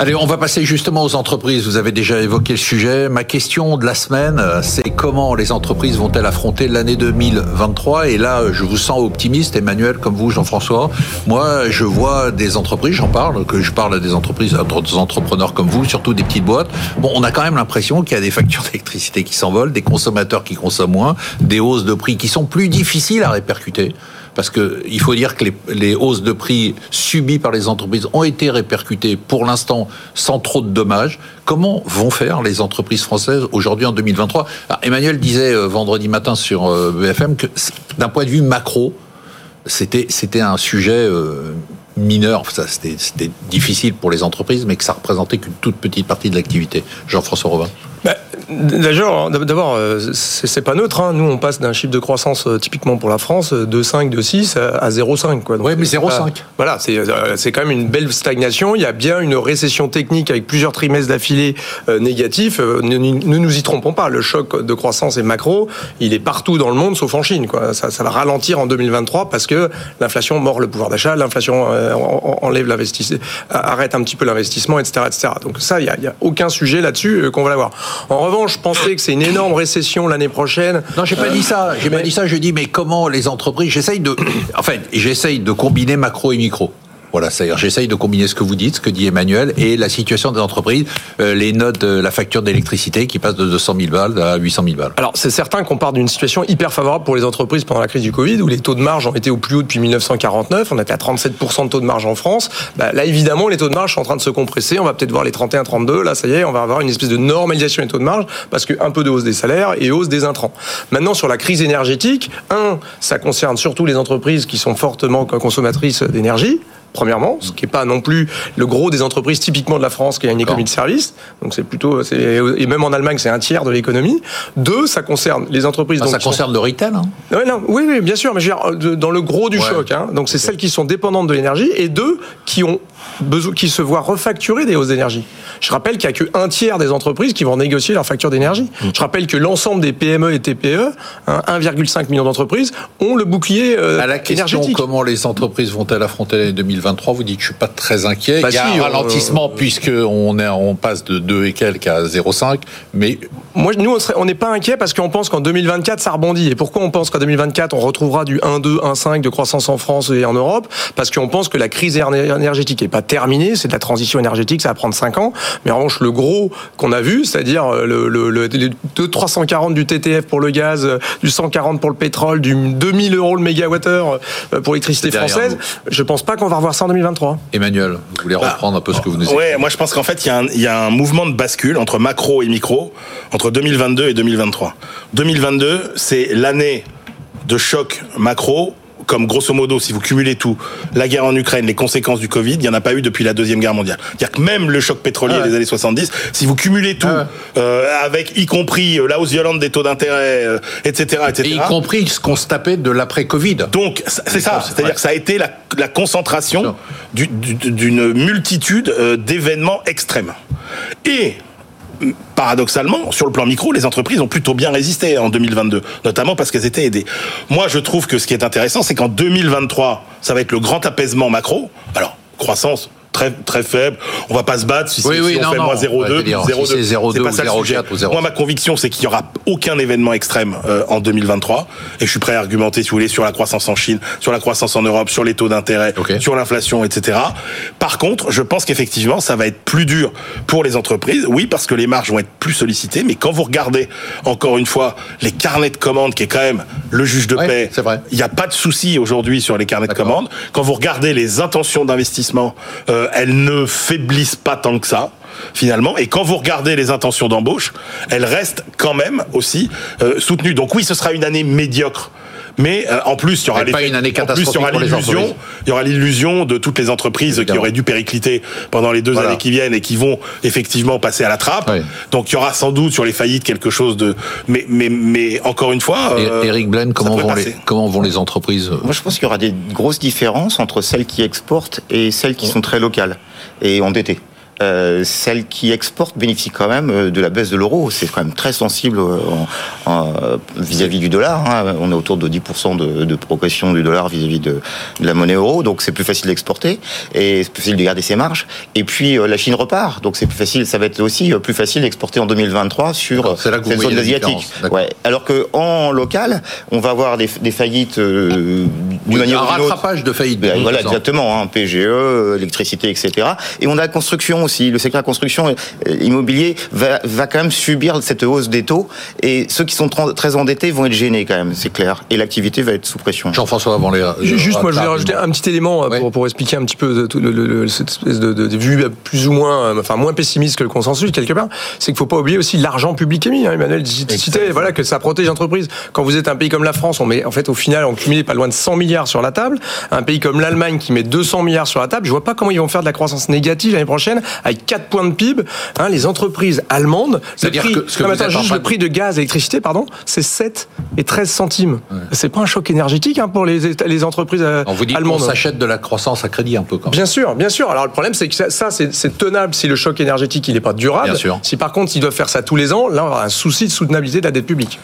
Allez, on va passer justement aux entreprises. Vous avez déjà évoqué le sujet. Ma question de la semaine, c'est comment les entreprises vont-elles affronter l'année 2023 Et là, je vous sens optimiste, Emmanuel, comme vous, Jean-François. Moi, je vois des entreprises, j'en parle, que je parle à des entreprises, à d'autres entrepreneurs comme vous, surtout des petites boîtes. Bon, on a quand même l'impression qu'il y a des factures d'électricité qui s'envolent, des consommateurs qui consomment moins, des hausses de prix qui sont plus difficiles à répercuter parce que il faut dire que les, hausses de prix subies par les entreprises ont été répercutées pour l'instant sans trop de dommages. Comment vont faire les entreprises françaises aujourd'hui en 2023 Emmanuel disait euh, vendredi matin sur euh, BFM que d'un point de vue macro, c'était c'était un sujet euh, mineur, c'était difficile pour les entreprises, mais que ça représentait qu'une toute petite partie de l'activité. Jean-François Robin. Bah, D'abord, d'abord, euh, c'est pas neutre. Hein. Nous, on passe d'un chiffre de croissance euh, typiquement pour la France de 5, de 6 à 0,5. Oui, mais 0,5. Voilà, euh, c'est quand même une belle stagnation. Il y a bien une récession technique avec plusieurs trimestres d'affilée négatifs. Ne, nous y trompons pas. Le choc de croissance est macro. Il est partout dans le monde, sauf en Chine. Quoi. Ça, ça va ralentir en 2023 parce que l'inflation mord le pouvoir d'achat, l'inflation enlève l'investissement, arrête un petit peu l'investissement, etc., etc. Donc ça, il n'y a, a, aucun sujet là-dessus qu'on va l'avoir. En revanche, je pensais que c'est une énorme récession l'année prochaine. Non, j'ai pas dit ça. J'ai pas dit ça. Je dis, mais comment les entreprises J'essaye de, enfin, j'essaye de combiner macro et micro. Voilà, c'est-à-dire j'essaye de combiner ce que vous dites, ce que dit Emmanuel, et la situation des entreprises, euh, les notes de la facture d'électricité qui passe de 200 000 balles à 800 000 balles. Alors c'est certain qu'on part d'une situation hyper favorable pour les entreprises pendant la crise du Covid, où les taux de marge ont été au plus haut depuis 1949, on était à 37% de taux de marge en France. Bah, là évidemment les taux de marge sont en train de se compresser, on va peut-être voir les 31, 32, là ça y est, on va avoir une espèce de normalisation des taux de marge, parce qu'un peu de hausse des salaires et hausse des intrants. Maintenant sur la crise énergétique, un, ça concerne surtout les entreprises qui sont fortement consommatrices d'énergie, premièrement, ce qui n'est pas non plus le gros des entreprises typiquement de la France qui a une économie de service. Donc c'est plutôt, et même en Allemagne, c'est un tiers de l'économie. Deux, ça concerne les entreprises. Ah, ça concerne le retail. Hein oui, non, oui, oui, bien sûr, mais je veux dire, dans le gros du choc. Hein, donc c'est celles qui sont dépendantes de l'énergie et deux qui ont qui se voient refacturer des hausses d'énergie. Je rappelle qu'il n'y a qu'un tiers des entreprises qui vont négocier leur facture d'énergie. Mm. Je rappelle que l'ensemble des PME et TPE, 1,5 hein, million d'entreprises, ont le bouclier euh, à la question comment les entreprises vont-elles affronter l'année 2023 Vous dites que je suis pas très inquiet. Bah Il y a un ralentissement puisque on est on passe de 2 et quelques à 0,5, mais moi nous on n'est pas inquiet parce qu'on pense qu'en 2024 ça rebondit. Et pourquoi on pense qu'en 2024 on retrouvera du 1,2, 1,5 de croissance en France et en Europe? Parce qu'on pense que la crise énergétique est pas terminée, c'est de la transition énergétique, ça va prendre 5 ans. Mais en revanche, le gros qu'on a vu, c'est-à-dire euh, le, le, le, 340 du TTF pour le gaz, euh, du 140 pour le pétrole, du 2000 euros le mégawattheure euh, pour l'électricité française, je pense pas qu'on va revoir ça en 2023. Emmanuel, vous voulez bah, reprendre un peu ce que vous nous dites Ouais, moi je pense qu'en fait, il y, y, a un mouvement de bascule entre macro et micro, entre 2022 et 2023. 2022, c'est l'année de choc macro comme grosso modo, si vous cumulez tout, la guerre en Ukraine, les conséquences du Covid, il n'y en a pas eu depuis la Deuxième Guerre mondiale. C'est-à-dire que même le choc pétrolier ah des années 70, si vous cumulez tout, ah euh, avec y compris euh, la hausse violente des taux d'intérêt, euh, etc., etc. Et y compris ce qu'on se tapait de l'après-Covid. Donc, c'est ça. C'est-à-dire que ça a été la, la concentration d'une multitude d'événements extrêmes. Et paradoxalement, sur le plan micro, les entreprises ont plutôt bien résisté en 2022, notamment parce qu'elles étaient aidées. Moi, je trouve que ce qui est intéressant, c'est qu'en 2023, ça va être le grand apaisement macro. Alors, croissance, très très faible. On va pas se battre si, oui, on fait moins 0,2, 0,2, pas ça le sujet. Moi, ma conviction, c'est qu'il y aura aucun événement extrême euh, en 2023, et je suis prêt à argumenter, si vous voulez, sur la croissance en Chine, sur la croissance en Europe, sur les taux d'intérêt, sur l'inflation, etc. Par contre, je pense qu'effectivement, ça va être plus dur pour les entreprises. Oui, parce que les marges vont être plus sollicitées, mais quand vous regardez encore une fois les carnets de commandes, qui est quand même le juge de paix, il n'y a pas de souci aujourd'hui sur les carnets de commandes. Quand vous regardez les intentions d'investissement euh, euh, elles ne faiblissent pas tant que ça finalement. Et quand vous regardez les intentions d'embauche, elles restent quand même aussi euh, soutenues. Donc oui, ce sera une année médiocre mais euh, en plus, il y aura l'illusion, il y aura l'illusion de toutes les entreprises qui auraient dû péricliter pendant les deux années qui viennent et qui vont effectivement passer à la trappe. Donc il y aura sans doute sur les faillites quelque chose de, mais mais mais encore une fois. Eric Blaine, comment vont les comment vont les entreprises Moi, je pense qu'il y aura des grosses différences entre celles qui exportent et celles qui sont très locales et endettées. Euh, celles qui exportent bénéficient quand même euh, de la baisse de l'euro. C'est quand même très sensible vis-à-vis du dollar. Hein. On est autour de 10% de, de, progression du dollar vis-à-vis de, de, la monnaie euro, donc c'est plus facile d'exporter et c'est plus facile de garder ses marges. Et puis la Chine repart, donc c'est plus facile. Ça va être aussi plus facile d'exporter en 2023 sur cette zone asiatique. Ouais. Alors que en local, on va avoir des, des faillites euh, manière un rattrapage de faillites. Ben, voilà, exactement. Hein, PGE, électricité, etc. Et on a la construction aussi. Le secteur de la construction euh, immobilier va, va quand même subir cette hausse des taux. Et ceux qui sont très endettés vont être gênés quand même, c'est clair. Et l'activité va être sous pression. Jean-François, avant les. Juste, moi, je voulais rajouter un petit élément euh, pour, pour, expliquer un petit peu le, le, cette espèce de, de, vue plus ou moins, enfin moins pessimiste que le consensus quelque part. C'est qu'il faut pas oublier aussi l'argent public émis. Hein, Emmanuel citait, voilà, que ça protège l'entreprise. Quand vous êtes un pays comme la France, on met en fait au final on cumule pas loin de 100 milliards sur la table. Un pays comme l'Allemagne qui met 200 milliards sur la table, je vois pas comment ils vont faire de la croissance négative l'année prochaine avec 4 points de PIB. Hein, les entreprises allemandes, le prix, que, ce que juste le prix de gaz, électricité, pardon, c'est 7 et 13 centimes. Ouais. C'est pas un choc énergétique hein, pour les, les entreprises euh, on vous dit allemandes. On s'achète de la croissance à crédit un peu quand même. Bien sûr, bien sûr. Alors le problème c'est que ça, ça c'est tenable si le choc énergétique il n'est pas durable. Bien sûr. Si par contre ils doivent faire ça tous les ans, là on aura un souci de soutenabilité de la dette publique.